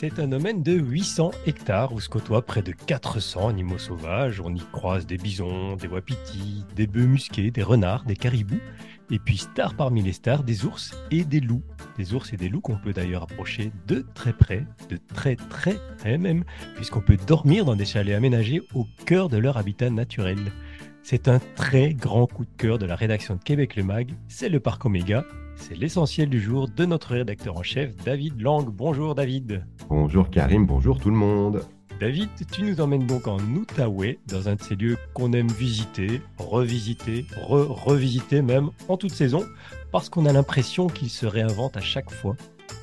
C'est un domaine de 800 hectares où se côtoient près de 400 animaux sauvages. On y croise des bisons, des wapitis, des bœufs musqués, des renards, des caribous. Et puis star parmi les stars, des ours et des loups. Des ours et des loups qu'on peut d'ailleurs approcher de très près, de très très près même, puisqu'on peut dormir dans des chalets aménagés au cœur de leur habitat naturel. C'est un très grand coup de cœur de la rédaction de Québec Le Mag, c'est le parc Oméga. C'est l'essentiel du jour de notre rédacteur en chef, David Lang. Bonjour David. Bonjour Karim, bonjour tout le monde. David, tu nous emmènes donc en Outaouais, dans un de ces lieux qu'on aime visiter, revisiter, re-revisiter même en toute saison, parce qu'on a l'impression qu'il se réinvente à chaque fois.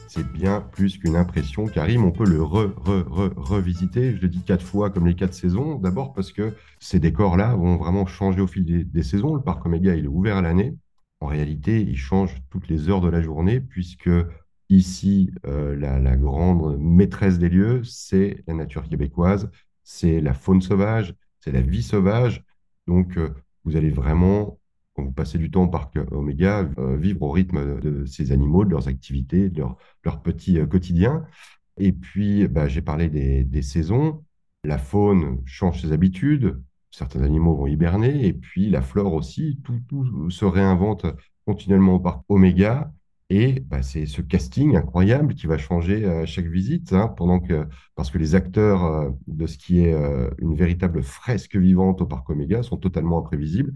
C'est bien plus qu'une impression, Karim, on peut le re, re, re, revisiter. Je le dis quatre fois comme les quatre saisons. D'abord parce que ces décors-là vont vraiment changer au fil des, des saisons. Le parc Oméga, il est ouvert à l'année. En réalité, il change toutes les heures de la journée, puisque Ici, euh, la, grande maîtresse des lieux, c'est la nature québécoise, c'est la faune sauvage, c'est la vie sauvage. Donc, euh, vous allez vraiment, quand vous passez du temps au parc Oméga, euh, vivre au rythme de ces animaux, de leurs activités, de leur, petit quotidien. Et puis, bah, j'ai parlé des, saisons. La faune change ses habitudes. Certains animaux vont hiberner. Et puis, la flore aussi. Tout, se réinvente continuellement au parc Oméga. Et bah, c'est ce casting incroyable qui va changer à chaque visite, hein, parce que les acteurs euh, de ce qui est euh, une véritable fresque vivante au parc Oméga sont totalement imprévisibles.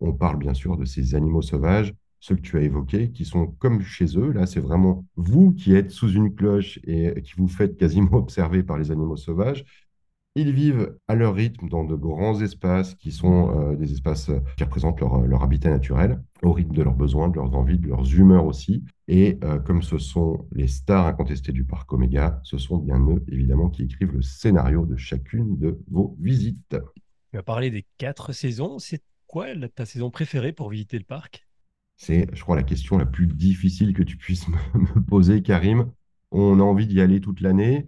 On parle bien sûr de ces animaux sauvages, ceux que tu as évoqués, qui sont comme chez eux. Là, c'est vraiment vous qui êtes sous une cloche et qui vous faites quasiment observer par les animaux sauvages. Ils vivent à leur rythme dans de grands espaces qui sont euh, des espaces euh, qui représentent leur, euh, leur, habitat naturel, au rythme de leurs besoins, de leurs envies, de leurs humeurs aussi. Et comme ce sont les stars incontestées du parc Oméga, ce sont bien eux, évidemment, qui écrivent le scénario de chacune de vos visites. Tu as parlé des quatre saisons. C'est quoi ta saison préférée pour visiter le parc? C'est, je crois, la question la plus difficile que tu puisses me poser, Karim. On a envie d'y aller toute l'année.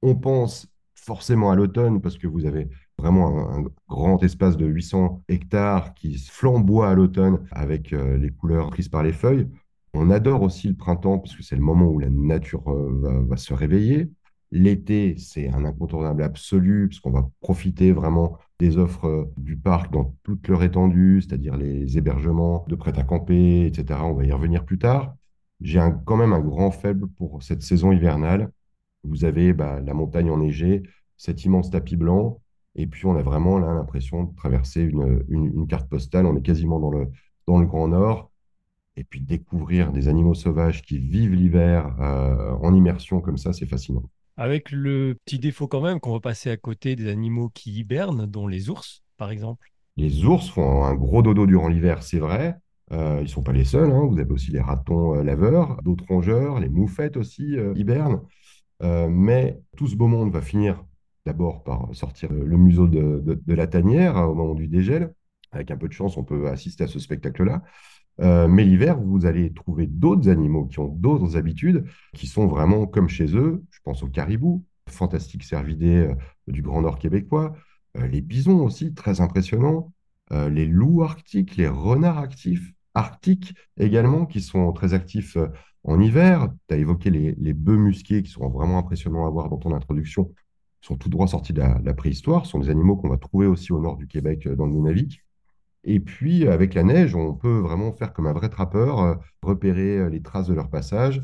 On pense forcément à l'automne parce que vous avez vraiment un, grand espace de 800 hectares qui flamboie à l'automne avec euh, les couleurs prises par les feuilles. On adore aussi le printemps parce que c'est le moment où la nature euh, va, se réveiller. L'été, c'est un incontournable absolu puisqu'on va profiter vraiment des offres euh, du parc dans toute leur étendue, c'est-à-dire les hébergements de prêt à camper, etc. On va y revenir plus tard. J'ai quand même un grand faible pour cette saison hivernale vous avez bah, la montagne enneigée, cet immense tapis blanc, et puis on a vraiment là l'impression de traverser une, carte postale. On est quasiment dans le, dans le Grand Nord. Et puis découvrir des animaux sauvages qui vivent l'hiver euh, en immersion comme ça, c'est fascinant. Avec le petit défaut quand même qu'on va passer à côté des animaux qui hibernent, dont les ours, par exemple. Les ours font un gros dodo durant l'hiver, c'est vrai. Euh, ils ne sont pas les seuls. Hein. Vous avez aussi les ratons euh, laveurs, d'autres rongeurs, les moufettes aussi hibernent. Euh, mais tout ce beau monde va finir d'abord par sortir le museau de, la tanière hein, au moment du dégel. Avec un peu de chance, on peut assister à ce spectacle-là. Euh, mais l'hiver, vous allez trouver d'autres animaux qui ont d'autres habitudes, qui sont vraiment comme chez eux. Je pense aux caribous, fantastiques cervidés euh, du Grand Nord québécois, les bisons aussi, très impressionnants, les loups arctiques, les renards actifs, arctiques également, qui sont très actifs en hiver. Tu as évoqué les, bœufs musqués qui sont vraiment impressionnants à voir dans ton introduction. Ils sont tout droit sortis de la, préhistoire. Ce sont des animaux qu'on va trouver aussi au nord du Québec euh, dans le Nunavik. Et puis, avec la neige, on peut vraiment faire comme un vrai trappeur, euh, repérer euh, les traces de leur passage.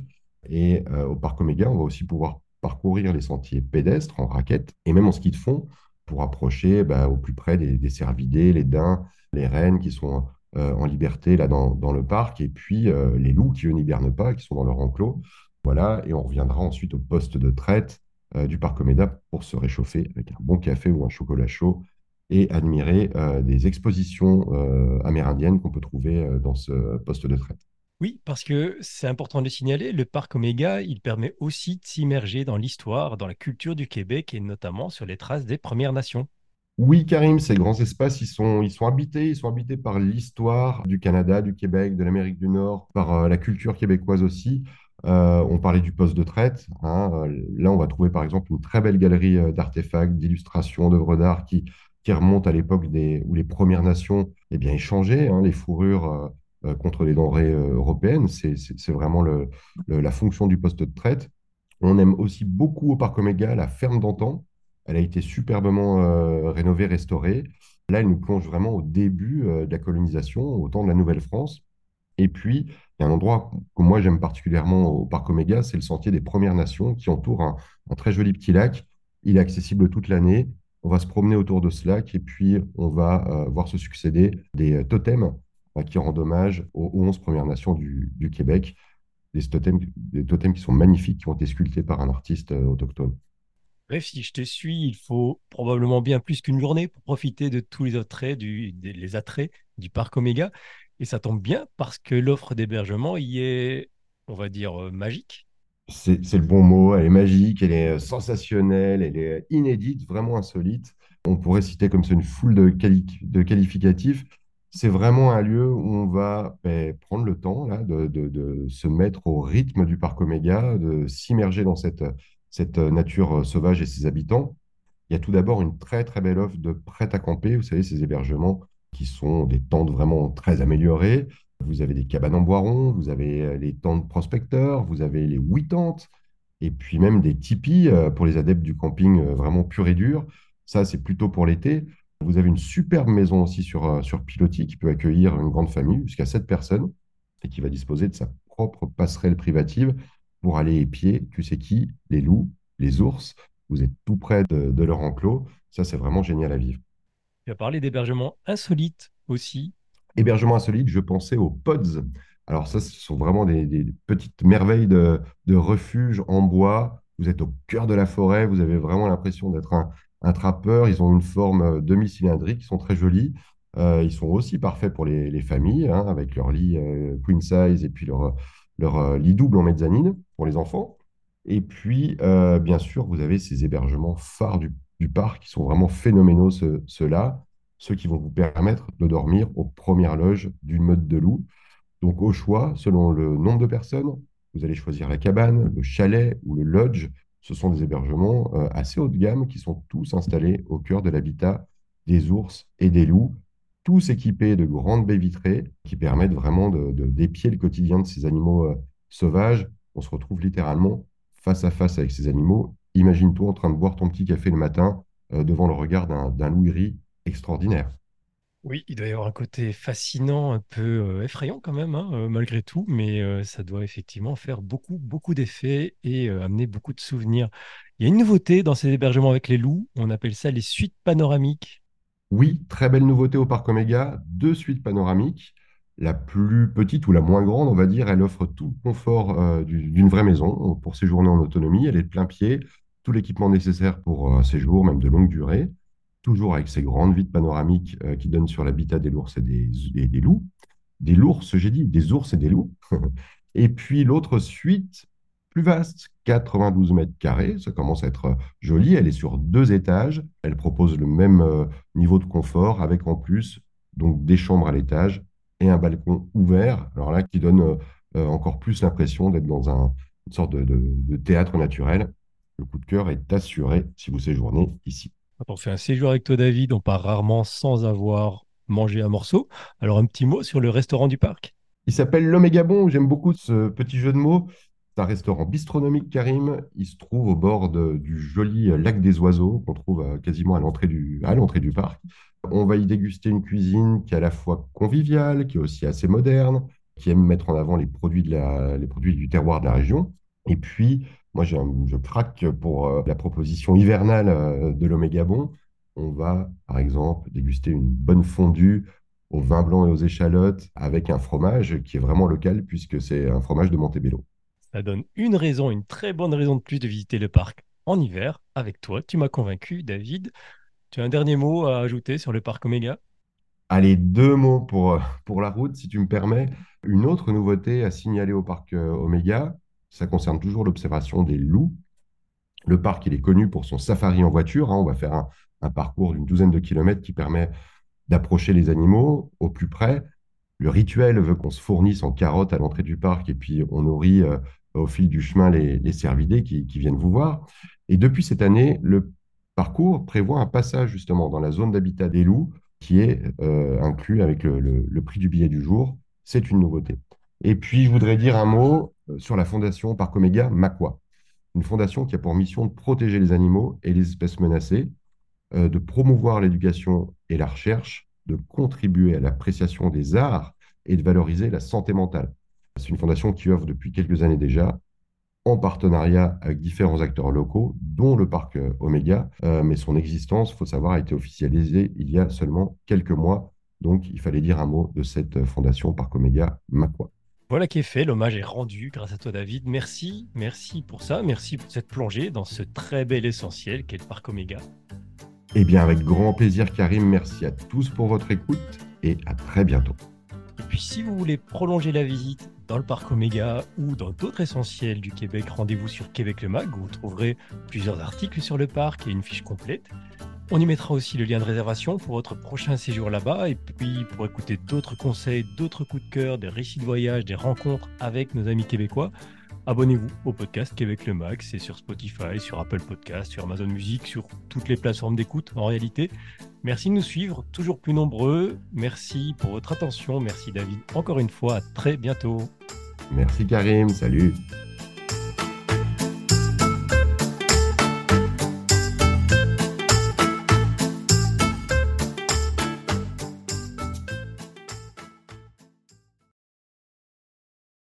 Et au parc Oméga, on va aussi pouvoir parcourir les sentiers pédestres en raquette et même en ski de fond pour approcher bah, au plus près des, des cervidés, les daims, les rennes qui sont en liberté là dans, le parc, et puis euh, les loups qui eux n'hibernent pas, qui sont dans leur enclos. Voilà, et on reviendra ensuite au poste de traite euh, du parc Oméda pour se réchauffer avec un bon café ou un chocolat chaud et admirer des expositions amérindiennes qu'on peut trouver dans ce poste de traite. Oui, parce que c'est important de le signaler, le parc Oméga, il permet aussi de s'immerger dans l'histoire, dans la culture du Québec et notamment sur les traces des Premières Nations. Oui, Karim, ces grands espaces, ils sont, ils sont habités, ils sont habités par l'histoire du Canada, du Québec, de l'Amérique du Nord, par euh, la culture québécoise aussi. Euh, on parlait du poste de traite. Hein, euh, là, on va trouver par exemple une très belle galerie d'artefacts, d'illustrations, d'œuvres d'art qui, qui remontent à l'époque où les Premières Nations eh bien, échangeaient hein, les fourrures contre les denrées européennes. C'est vraiment le, la fonction du poste de traite. On aime aussi beaucoup au Parc Oméga la ferme d'antan. Elle a été superbement euh, rénovée, restaurée. Là, elle nous plonge vraiment au début euh, de la colonisation, au temps de la Nouvelle-France. Et puis, il y a un endroit que moi j'aime particulièrement au Parc Oméga, c'est le sentier des Premières Nations qui entoure un, très joli petit lac. Il est accessible toute l'année. On va se promener autour de ce lac et puis on va euh, voir se succéder des totems euh, qui rendent hommage aux 11 Premières Nations du, Québec. Des totems qui sont magnifiques, qui ont été sculptés par un artiste autochtone. Bref, si je te suis, il faut probablement bien plus qu'une journée pour profiter de tous les attraits du, les attraits du parc Oméga. Et ça tombe bien parce que l'offre d'hébergement y est, on va dire, magique. C'est le bon mot, elle est magique, elle est sensationnelle, elle est inédite, vraiment insolite. On pourrait citer comme ça une foule de, quali- de qualificatifs. C'est vraiment un lieu où on va ben, prendre le temps là, de, de- de se mettre au rythme du parc Oméga, de s'immerger dans cette, cette nature sauvage et ses habitants. Il y a tout d'abord une très très belle offre de prêt à camper, vous savez, ces hébergements qui sont des tentes vraiment très améliorées. Vous avez des cabanes en bois rond, vous avez euh, les tentes prospecteurs, vous avez les huit tentes, et puis même des tipis euh, pour les adeptes du camping euh, vraiment pur et dur. Ça, c'est plutôt pour l'été. Vous avez une superbe maison aussi sur, euh, sur pilotis qui peut accueillir une grande famille, jusqu'à sept personnes, et qui va disposer de sa propre passerelle privative pour aller épier, tu sais qui, les loups, les ours. Vous êtes tout près de, de leur enclos. Ça, c'est vraiment génial à vivre. Tu as parlé d'hébergement insolite aussi. Hébergement insolite, je pensais aux pods. Alors ça, ce sont vraiment des, des petites merveilles de, de refuge en bois. Vous êtes au cœur de la forêt, vous avez vraiment l'impression d'être un, un trappeur. Ils ont une forme euh, demi-cylindrique, ils sont très jolis. Euh, ils sont aussi parfaits pour les, les familles, hein, avec leur lit euh, queen size et puis leur, leur euh, lit double en mezzanine pour les enfants. Et puis, euh, bien sûr, vous avez ces hébergements phares du, parc qui sont vraiment phénoménaux, ceux- ceux-là, ceux qui vont vous permettre de dormir aux premières loges d'une meute de loups. Donc, au choix, selon le nombre de personnes, vous allez choisir la cabane, le chalet ou le lodge. Ce sont des hébergements euh, assez haut de gamme qui sont tous installés au cœur de l'habitat des ours et des loups, tous équipés de grandes baies vitrées qui permettent vraiment de, d'épier le quotidien de ces animaux euh, sauvages. On se retrouve littéralement face à face avec ces animaux. Imagine-toi en train de boire ton petit café le matin euh, devant le regard d'un loup gris extraordinaire. Oui, il doit y avoir un côté fascinant, un peu euh, effrayant quand même, hein, malgré tout, mais ça doit effectivement faire beaucoup, beaucoup d'effets et amener beaucoup de souvenirs. Il y a une nouveauté dans ces hébergements avec les loups, on appelle ça les suites panoramiques. Oui, très belle nouveauté au Parc Oméga, deux suites panoramiques. La plus petite ou la moins grande, on va dire, elle offre tout le confort euh, du- d'une vraie maison pour séjourner en autonomie. Elle est de plein pied, tout l'équipement nécessaire pour un séjour, même de longue durée, toujours avec ses grandes vitres panoramiques euh, qui donnent sur l'habitat des ours et des, des- loups. Des l'ours, j'ai dit, des ours et des loups. Et puis l'autre suite, plus vaste, 92 mètres carrés, ça commence à être euh, joli. Elle est sur deux étages. Elle propose le même euh, niveau de confort avec en plus donc des chambres à l'étage et un balcon ouvert. Alors là, qui donne euh, encore plus l'impression d'être dans un- une sorte de, de- de théâtre naturel. Le coup de cœur est assuré si vous séjournez ici. Quand on fait un séjour avec toi, David, on part rarement sans avoir mangé un morceau. Alors un petit mot sur le restaurant du parc? Il s'appelle l'Oméga Bon. J'aime beaucoup ce petit jeu de mots. C'est un restaurant bistronomique, Karim. Il se trouve au bord du joli lac des Oiseaux qu'on trouve euh, quasiment à l'entrée du, à l'entrée du parc. On va y déguster une cuisine qui est à la fois conviviale, qui est aussi assez moderne, qui aime mettre en avant les produits, de la- les produits du terroir de la région. Et puis, moi, un- je craque pour euh, la proposition hivernale euh, de l'Oméga Bon. On va, par exemple, déguster une bonne fondue au vin blanc et aux échalotes avec un fromage qui est vraiment local puisque c'est un fromage de Montebello. Ça donne une raison, une très bonne raison de plus de visiter le parc en hiver avec toi. Tu m'as convaincu, David. Tu as un dernier mot à ajouter sur le parc Oméga? Allez, deux mots pour, euh, pour la route, si tu me permets. Une autre nouveauté à signaler au parc euh, Oméga, ça concerne toujours l'observation des loups. Le parc, il est connu pour son safari en voiture. hein. On va faire un, un parcours d'une douzaine de kilomètres qui permet d'approcher les animaux au plus près. Le rituel veut qu'on se fournisse en carottes à l'entrée du parc et puis on nourrit euh, au fil du chemin les, cervidés qui, viennent vous voir. Et depuis cette année, le parcours prévoit un passage justement dans la zone d'habitat des loups qui est euh, inclus avec le, prix du billet du jour. C'est une nouveauté. Et puis, je voudrais dire un mot euh, sur la fondation Parc Oméga Macquois. une fondation qui a pour mission de protéger les animaux et les espèces menacées, euh, de promouvoir l'éducation et la recherche, de contribuer à l'appréciation des arts et de valoriser la santé mentale. C'est une fondation qui offre depuis quelques années déjà, en partenariat avec différents acteurs locaux, dont le parc euh, Oméga, euh, mais son existence, il faut savoir, a été officialisée il y a seulement quelques mois. Donc, il fallait dire un mot de cette fondation Parc Oméga Macquois. Voilà qui est fait, l'hommage est rendu grâce à toi David. Merci, merci pour ça, merci pour cette plongée dans ce très bel essentiel qu'est le Parc Oméga. Eh bien, avec grand plaisir, Karim, merci à tous pour votre écoute et à très bientôt. Et puis, si vous voulez prolonger la visite dans le parc Oméga ou dans d'autres essentiels du Québec, rendez-vous sur Québec le Mag où vous trouverez plusieurs articles sur le parc et une fiche complète. On y mettra aussi le lien de réservation pour votre prochain séjour là-bas et puis pour écouter d'autres conseils, d'autres coups de cœur, des récits de voyage, des rencontres avec nos amis québécois. Abonnez-vous au podcast Québec le Max, c'est sur Spotify, sur Apple Podcast, sur Amazon Music, sur toutes les plateformes d'écoute en réalité. Merci de nous suivre, toujours plus nombreux. Merci pour votre attention. Merci David encore une fois. À très bientôt. Merci Karim. Salut.